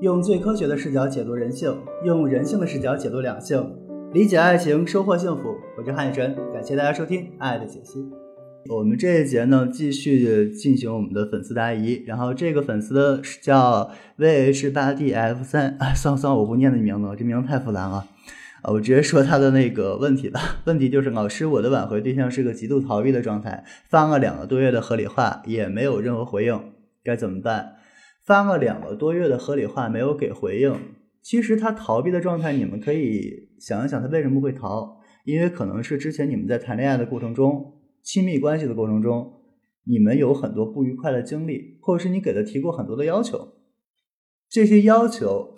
用最科学的视角解读人性，用人性的视角解读两性，理解爱情，收获幸福。我是汉雨晨，感谢大家收听《爱的解析》。我们这一节呢，继续进行我们的粉丝答疑。然后这个粉丝的叫 vh 八 df 三，哎，算了算了，我不念那名字了，这名字太复杂了。啊，我直接说他的那个问题吧。问题就是，老师，我的挽回对象是个极度逃避的状态，发了两个多月的合理化，也没有任何回应，该怎么办？发了两个多月的合理化没有给回应，其实他逃避的状态，你们可以想一想他为什么会逃？因为可能是之前你们在谈恋爱的过程中，亲密关系的过程中，你们有很多不愉快的经历，或者是你给他提过很多的要求，这些要求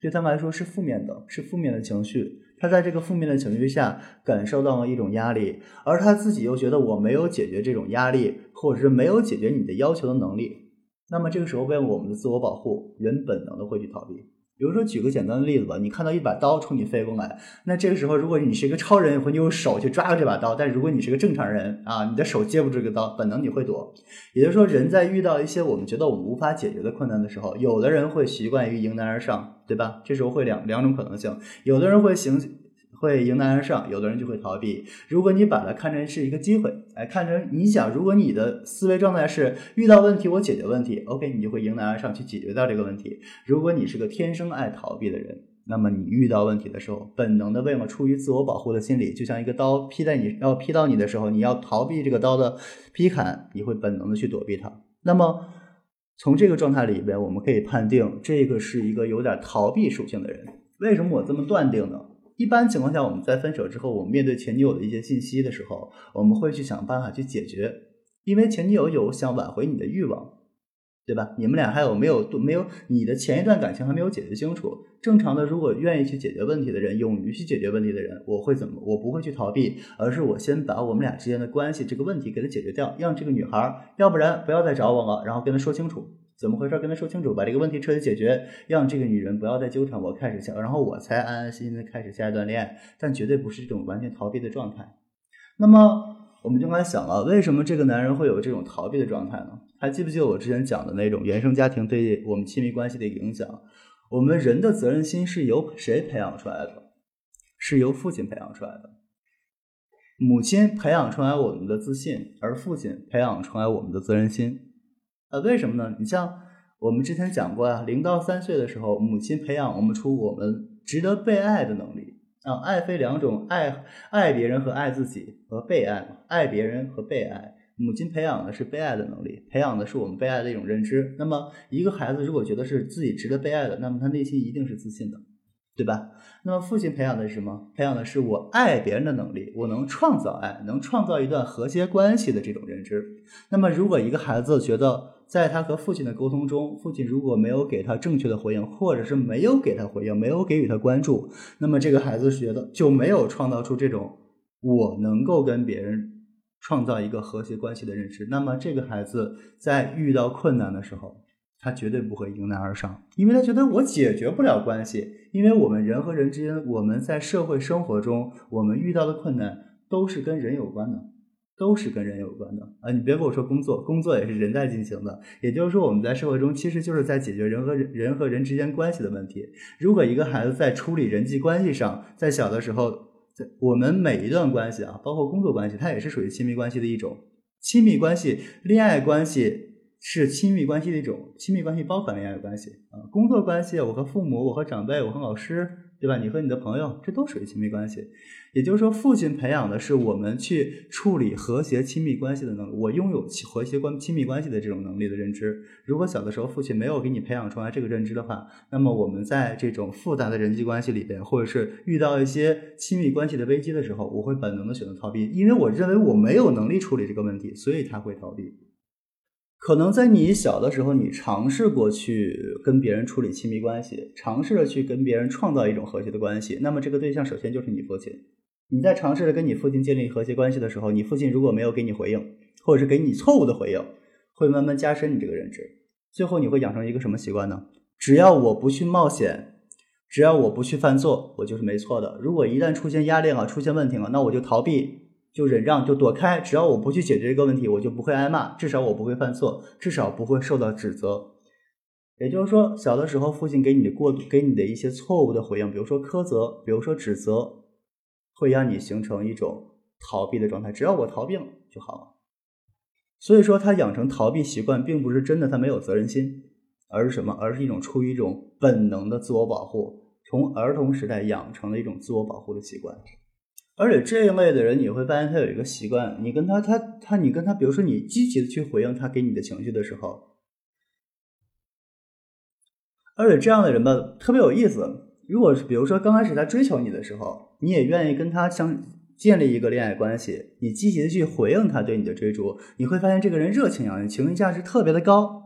对他们来说是负面的，是负面的情绪。他在这个负面的情绪下感受到了一种压力，而他自己又觉得我没有解决这种压力，或者是没有解决你的要求的能力。那么这个时候，为了我们的自我保护，人本能的会去逃避。比如说，举个简单的例子吧，你看到一把刀冲你飞过来，那这个时候，如果你是一个超人，会用手去抓住这把刀；但如果你是个正常人啊，你的手接不住这个刀，本能你会躲。也就是说，人在遇到一些我们觉得我们无法解决的困难的时候，有的人会习惯于迎难而上，对吧？这时候会两两种可能性，有的人会行。会迎难而上，有的人就会逃避。如果你把它看成是一个机会，哎，看成你想，如果你的思维状态是遇到问题我解决问题，OK，你就会迎难而上去解决掉这个问题。如果你是个天生爱逃避的人，那么你遇到问题的时候，本能的为了出于自我保护的心理，就像一个刀劈在你要劈到你的时候，你要逃避这个刀的劈砍，你会本能的去躲避它。那么从这个状态里边，我们可以判定这个是一个有点逃避属性的人。为什么我这么断定呢？一般情况下，我们在分手之后，我们面对前女友的一些信息的时候，我们会去想办法去解决，因为前女友有想挽回你的欲望，对吧？你们俩还有没有没有你的前一段感情还没有解决清楚？正常的，如果愿意去解决问题的人，勇于去解决问题的人，我会怎么？我不会去逃避，而是我先把我们俩之间的关系这个问题给他解决掉，让这个女孩要不然不要再找我了，然后跟他说清楚。怎么回事？跟他说清楚，把这个问题彻底解决，让这个女人不要再纠缠我，开始下，然后我才安安心心的开始下一段恋爱，但绝对不是这种完全逃避的状态。那么我们就该想了，为什么这个男人会有这种逃避的状态呢？还记不记得我之前讲的那种原生家庭对我们亲密关系的影响？我们人的责任心是由谁培养出来的？是由父亲培养出来的。母亲培养出来我们的自信，而父亲培养出来我们的责任心。呃，为什么呢？你像我们之前讲过啊，零到三岁的时候，母亲培养我们出我们值得被爱的能力啊。爱分两种，爱爱别人和爱自己和被爱嘛，爱别人和被爱。母亲培养的是被爱的能力，培养的是我们被爱的一种认知。那么，一个孩子如果觉得是自己值得被爱的，那么他内心一定是自信的。对吧？那么父亲培养的是什么？培养的是我爱别人的能力，我能创造爱，能创造一段和谐关系的这种认知。那么，如果一个孩子觉得在他和父亲的沟通中，父亲如果没有给他正确的回应，或者是没有给他回应，没有给予他关注，那么这个孩子觉得就没有创造出这种我能够跟别人创造一个和谐关系的认知。那么这个孩子在遇到困难的时候，他绝对不会迎难而上，因为他觉得我解决不了关系。因为我们人和人之间，我们在社会生活中，我们遇到的困难都是跟人有关的，都是跟人有关的啊！你别跟我说工作，工作也是人在进行的。也就是说，我们在社会中其实就是在解决人和人人和人之间关系的问题。如果一个孩子在处理人际关系上，在小的时候，在我们每一段关系啊，包括工作关系，它也是属于亲密关系的一种。亲密关系、恋爱关系。是亲密关系的一种，亲密关系包含恋爱关系啊，工作关系，我和父母，我和长辈，我和老师，对吧？你和你的朋友，这都属于亲密关系。也就是说，父亲培养的是我们去处理和谐亲密关系的能力，我拥有和谐关亲密关系的这种能力的认知。如果小的时候父亲没有给你培养出来这个认知的话，那么我们在这种复杂的人际关系里边，或者是遇到一些亲密关系的危机的时候，我会本能的选择逃避，因为我认为我没有能力处理这个问题，所以他会逃避。可能在你小的时候，你尝试过去跟别人处理亲密关系，尝试着去跟别人创造一种和谐的关系。那么这个对象首先就是你父亲。你在尝试着跟你父亲建立和谐关系的时候，你父亲如果没有给你回应，或者是给你错误的回应，会慢慢加深你这个认知。最后你会养成一个什么习惯呢？只要我不去冒险，只要我不去犯错，我就是没错的。如果一旦出现压力了，出现问题了，那我就逃避。就忍让，就躲开。只要我不去解决这个问题，我就不会挨骂，至少我不会犯错，至少不会受到指责。也就是说，小的时候父亲给你的过度给你的一些错误的回应，比如说苛责，比如说指责，会让你形成一种逃避的状态。只要我逃避了就好了。所以说，他养成逃避习惯，并不是真的他没有责任心，而是什么？而是一种出于一种本能的自我保护，从儿童时代养成了一种自我保护的习惯。而且这一类的人，你会发现他有一个习惯，你跟他，他他，你跟他，比如说你积极的去回应他给你的情绪的时候，而且这样的人吧，特别有意思。如果是比如说刚开始他追求你的时候，你也愿意跟他相建立一个恋爱关系，你积极的去回应他对你的追逐，你会发现这个人热情洋溢，情绪价值特别的高。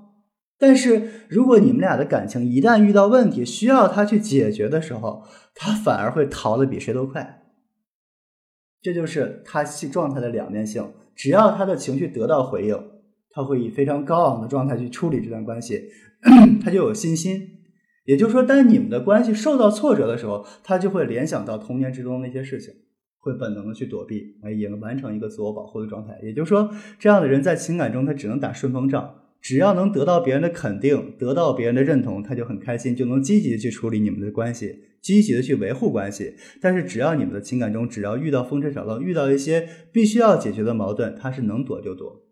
但是如果你们俩的感情一旦遇到问题，需要他去解决的时候，他反而会逃得比谁都快。这就是他状态的两面性。只要他的情绪得到回应，他会以非常高昂的状态去处理这段关系，他就有信心。也就是说，当你们的关系受到挫折的时候，他就会联想到童年之中那些事情，会本能的去躲避，来也能完成一个自我保护的状态。也就是说，这样的人在情感中他只能打顺风仗。只要能得到别人的肯定，得到别人的认同，他就很开心，就能积极的去处理你们的关系，积极的去维护关系。但是只要你们的情感中，只要遇到风吹草动，遇到一些必须要解决的矛盾，他是能躲就躲。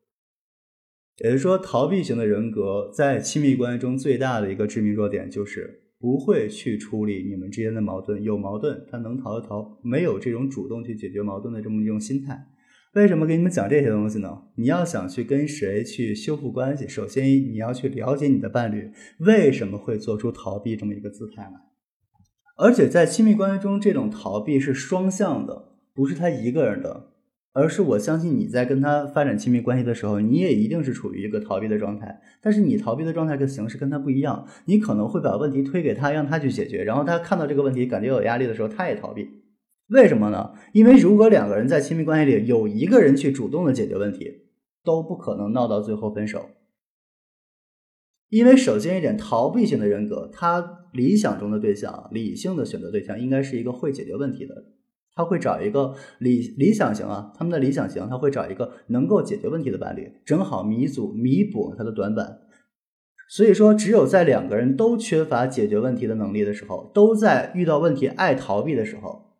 也就是说，逃避型的人格在亲密关系中最大的一个致命弱点就是不会去处理你们之间的矛盾。有矛盾，他能逃就逃，没有这种主动去解决矛盾的这么一种心态。为什么给你们讲这些东西呢？你要想去跟谁去修复关系，首先你要去了解你的伴侣为什么会做出逃避这么一个姿态来。而且在亲密关系中，这种逃避是双向的，不是他一个人的，而是我相信你在跟他发展亲密关系的时候，你也一定是处于一个逃避的状态。但是你逃避的状态跟形式跟他不一样，你可能会把问题推给他，让他去解决，然后他看到这个问题感觉有压力的时候，他也逃避。为什么呢？因为如果两个人在亲密关系里有一个人去主动的解决问题，都不可能闹到最后分手。因为首先一点，逃避型的人格，他理想中的对象、理性的选择对象，应该是一个会解决问题的。他会找一个理理想型啊，他们的理想型，他会找一个能够解决问题的伴侣，正好弥足弥补他的短板。所以说，只有在两个人都缺乏解决问题的能力的时候，都在遇到问题爱逃避的时候。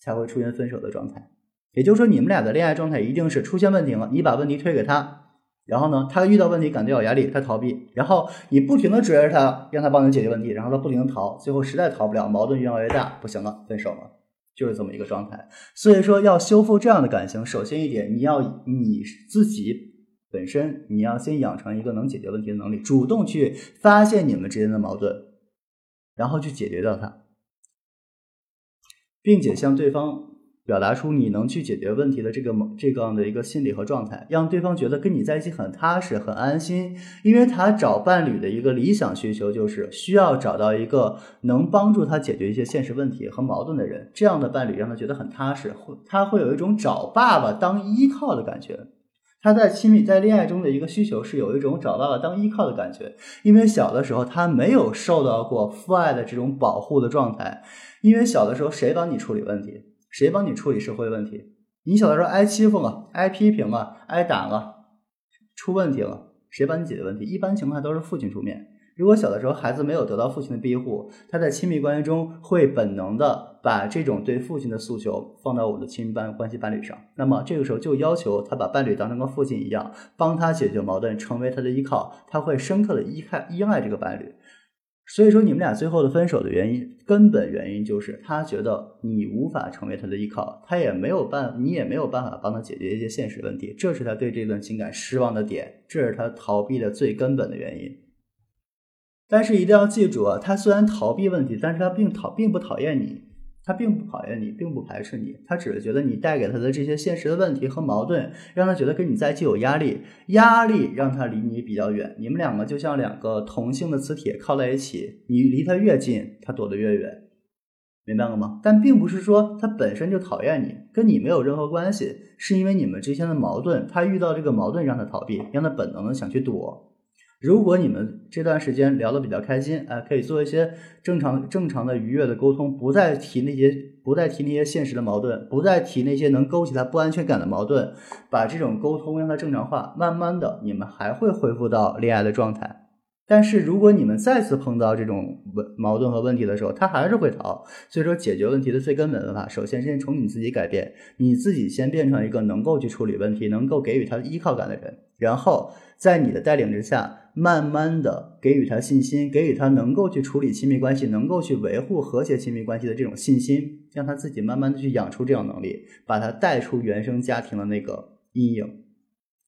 才会出现分手的状态，也就是说，你们俩的恋爱状态一定是出现问题了，你把问题推给他，然后呢，他遇到问题感觉有压力，他逃避，然后你不停的追着他，让他帮你解决问题，然后他不停的逃，最后实在逃不了，矛盾越来越大，不行了，分手了，就是这么一个状态。所以说，要修复这样的感情，首先一点，你要你自己本身，你要先养成一个能解决问题的能力，主动去发现你们之间的矛盾，然后去解决掉它。并且向对方表达出你能去解决问题的这个这个样的一个心理和状态，让对方觉得跟你在一起很踏实、很安心。因为他找伴侣的一个理想需求就是需要找到一个能帮助他解决一些现实问题和矛盾的人，这样的伴侣让他觉得很踏实，会他会有一种找爸爸当依靠的感觉。他在亲密在恋爱中的一个需求是有一种找到了当依靠的感觉，因为小的时候他没有受到过父爱的这种保护的状态。因为小的时候谁帮你处理问题，谁帮你处理社会问题？你小的时候挨欺负了，挨批评了，挨打了，出问题了，谁帮你解决问题？一般情况下都是父亲出面。如果小的时候孩子没有得到父亲的庇护，他在亲密关系中会本能的把这种对父亲的诉求放到我的亲密伴关系伴侣上，那么这个时候就要求他把伴侣当成跟父亲一样，帮他解决矛盾，成为他的依靠，他会深刻的依靠依赖这个伴侣。所以说，你们俩最后的分手的原因，根本原因就是他觉得你无法成为他的依靠，他也没有办，你也没有办法帮他解决一些现实问题，这是他对这段情感失望的点，这是他逃避的最根本的原因。但是一定要记住啊，他虽然逃避问题，但是他并讨并不讨厌你，他并不讨厌你，并不排斥你，他只是觉得你带给他的这些现实的问题和矛盾，让他觉得跟你在一起有压力，压力让他离你比较远。你们两个就像两个同性的磁铁靠在一起，你离他越近，他躲得越远，明白了吗？但并不是说他本身就讨厌你，跟你没有任何关系，是因为你们之间的矛盾，他遇到这个矛盾让他逃避，让他本能的想去躲。如果你们这段时间聊得比较开心，哎，可以做一些正常、正常的愉悦的沟通，不再提那些，不再提那些现实的矛盾，不再提那些能勾起他不安全感的矛盾，把这种沟通让它正常化，慢慢的，你们还会恢复到恋爱的状态。但是如果你们再次碰到这种问矛盾和问题的时候，他还是会逃。所以说，解决问题的最根本的方法，首先先从你自己改变，你自己先变成一个能够去处理问题、能够给予他依靠感的人，然后在你的带领之下，慢慢的给予他信心，给予他能够去处理亲密关系、能够去维护和谐亲密关系的这种信心，让他自己慢慢的去养出这种能力，把他带出原生家庭的那个阴影，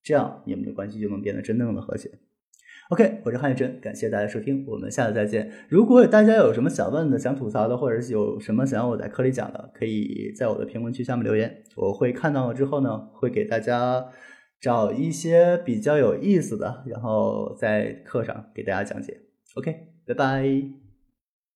这样你们的关系就能变得真正的和谐。OK，我是汉宇珍，感谢大家收听，我们下次再见。如果大家有什么想问的、想吐槽的，或者是有什么想要我在课里讲的，可以在我的评论区下面留言，我会看到了之后呢，会给大家找一些比较有意思的，然后在课上给大家讲解。OK，拜拜。